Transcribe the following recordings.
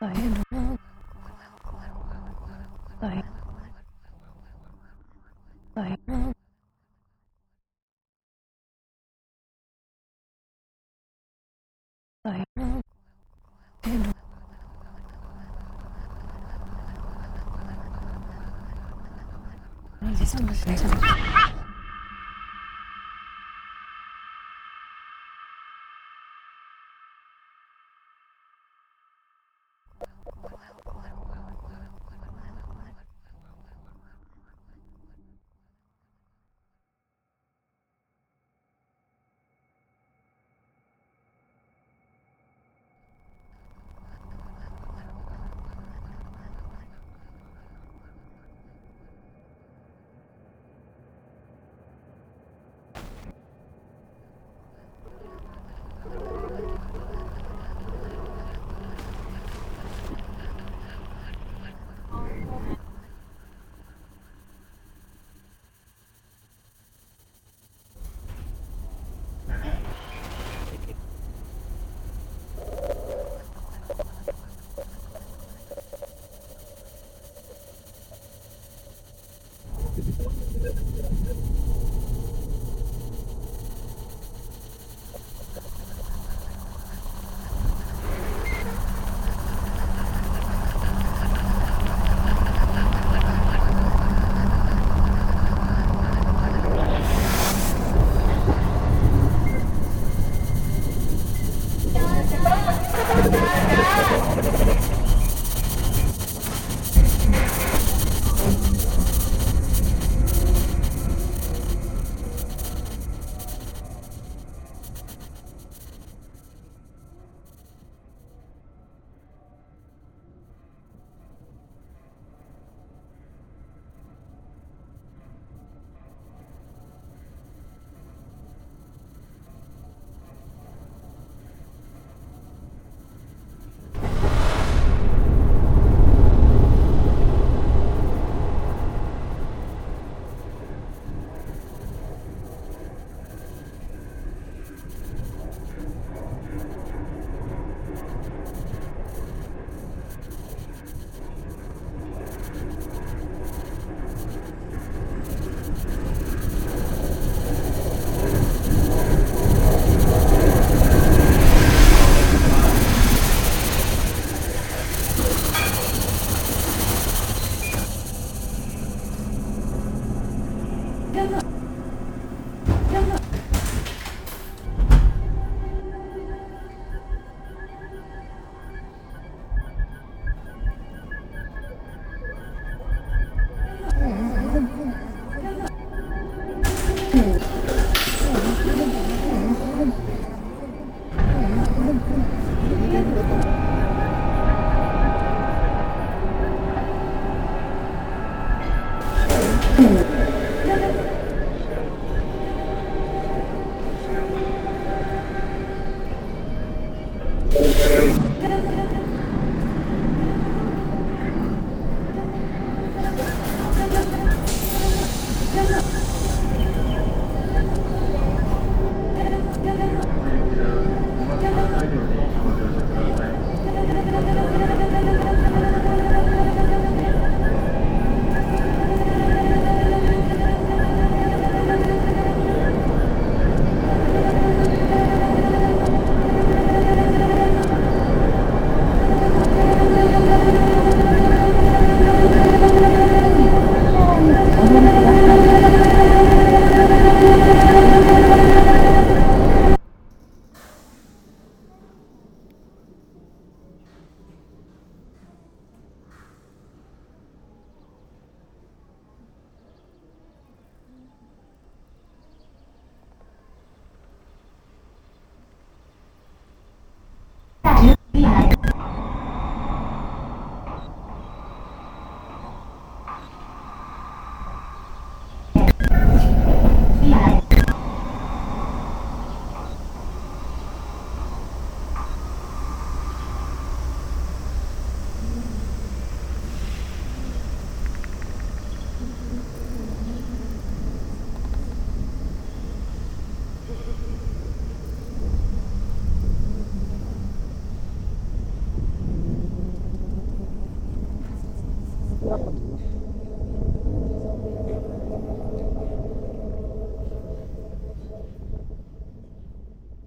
大変だな。大変。大変な。大変な。大変だ。何ですか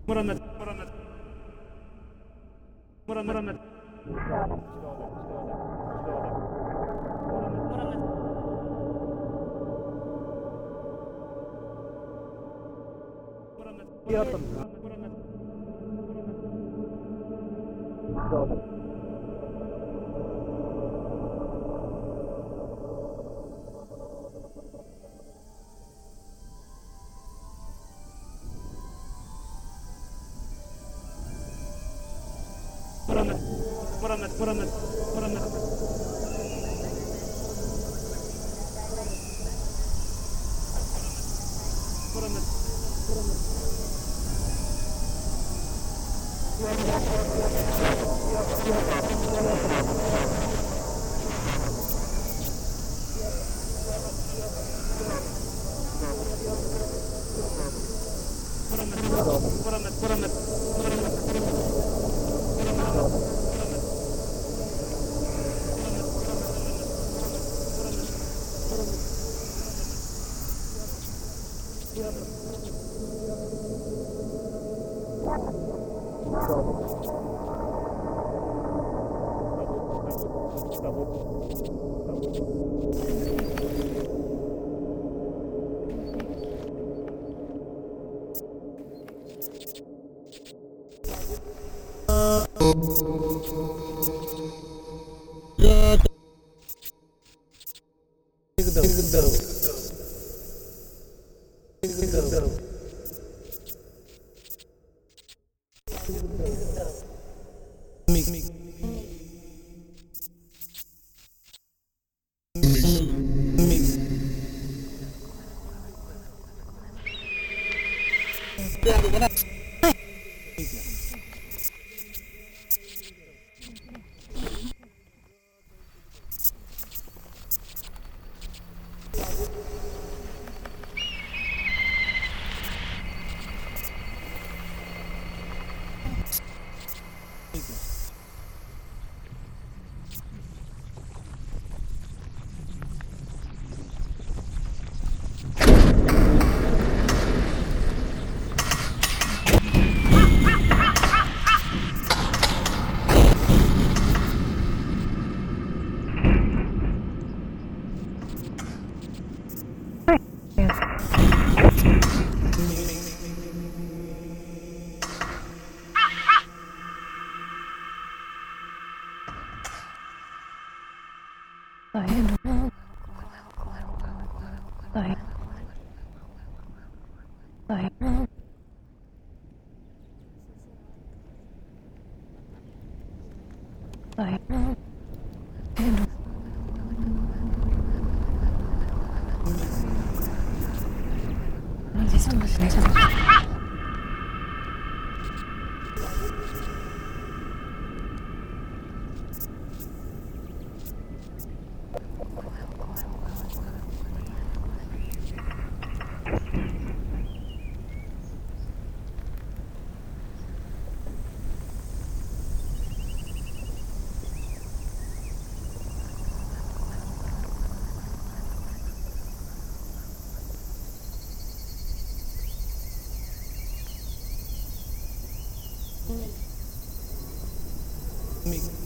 Buranın buranın buranın buranın Yardım. Buranın. Buranın. برمت برمت برمت برمت برمت برمت برمت برمت Take the Itu yang. はい。はい。はい。何時3時でした mix.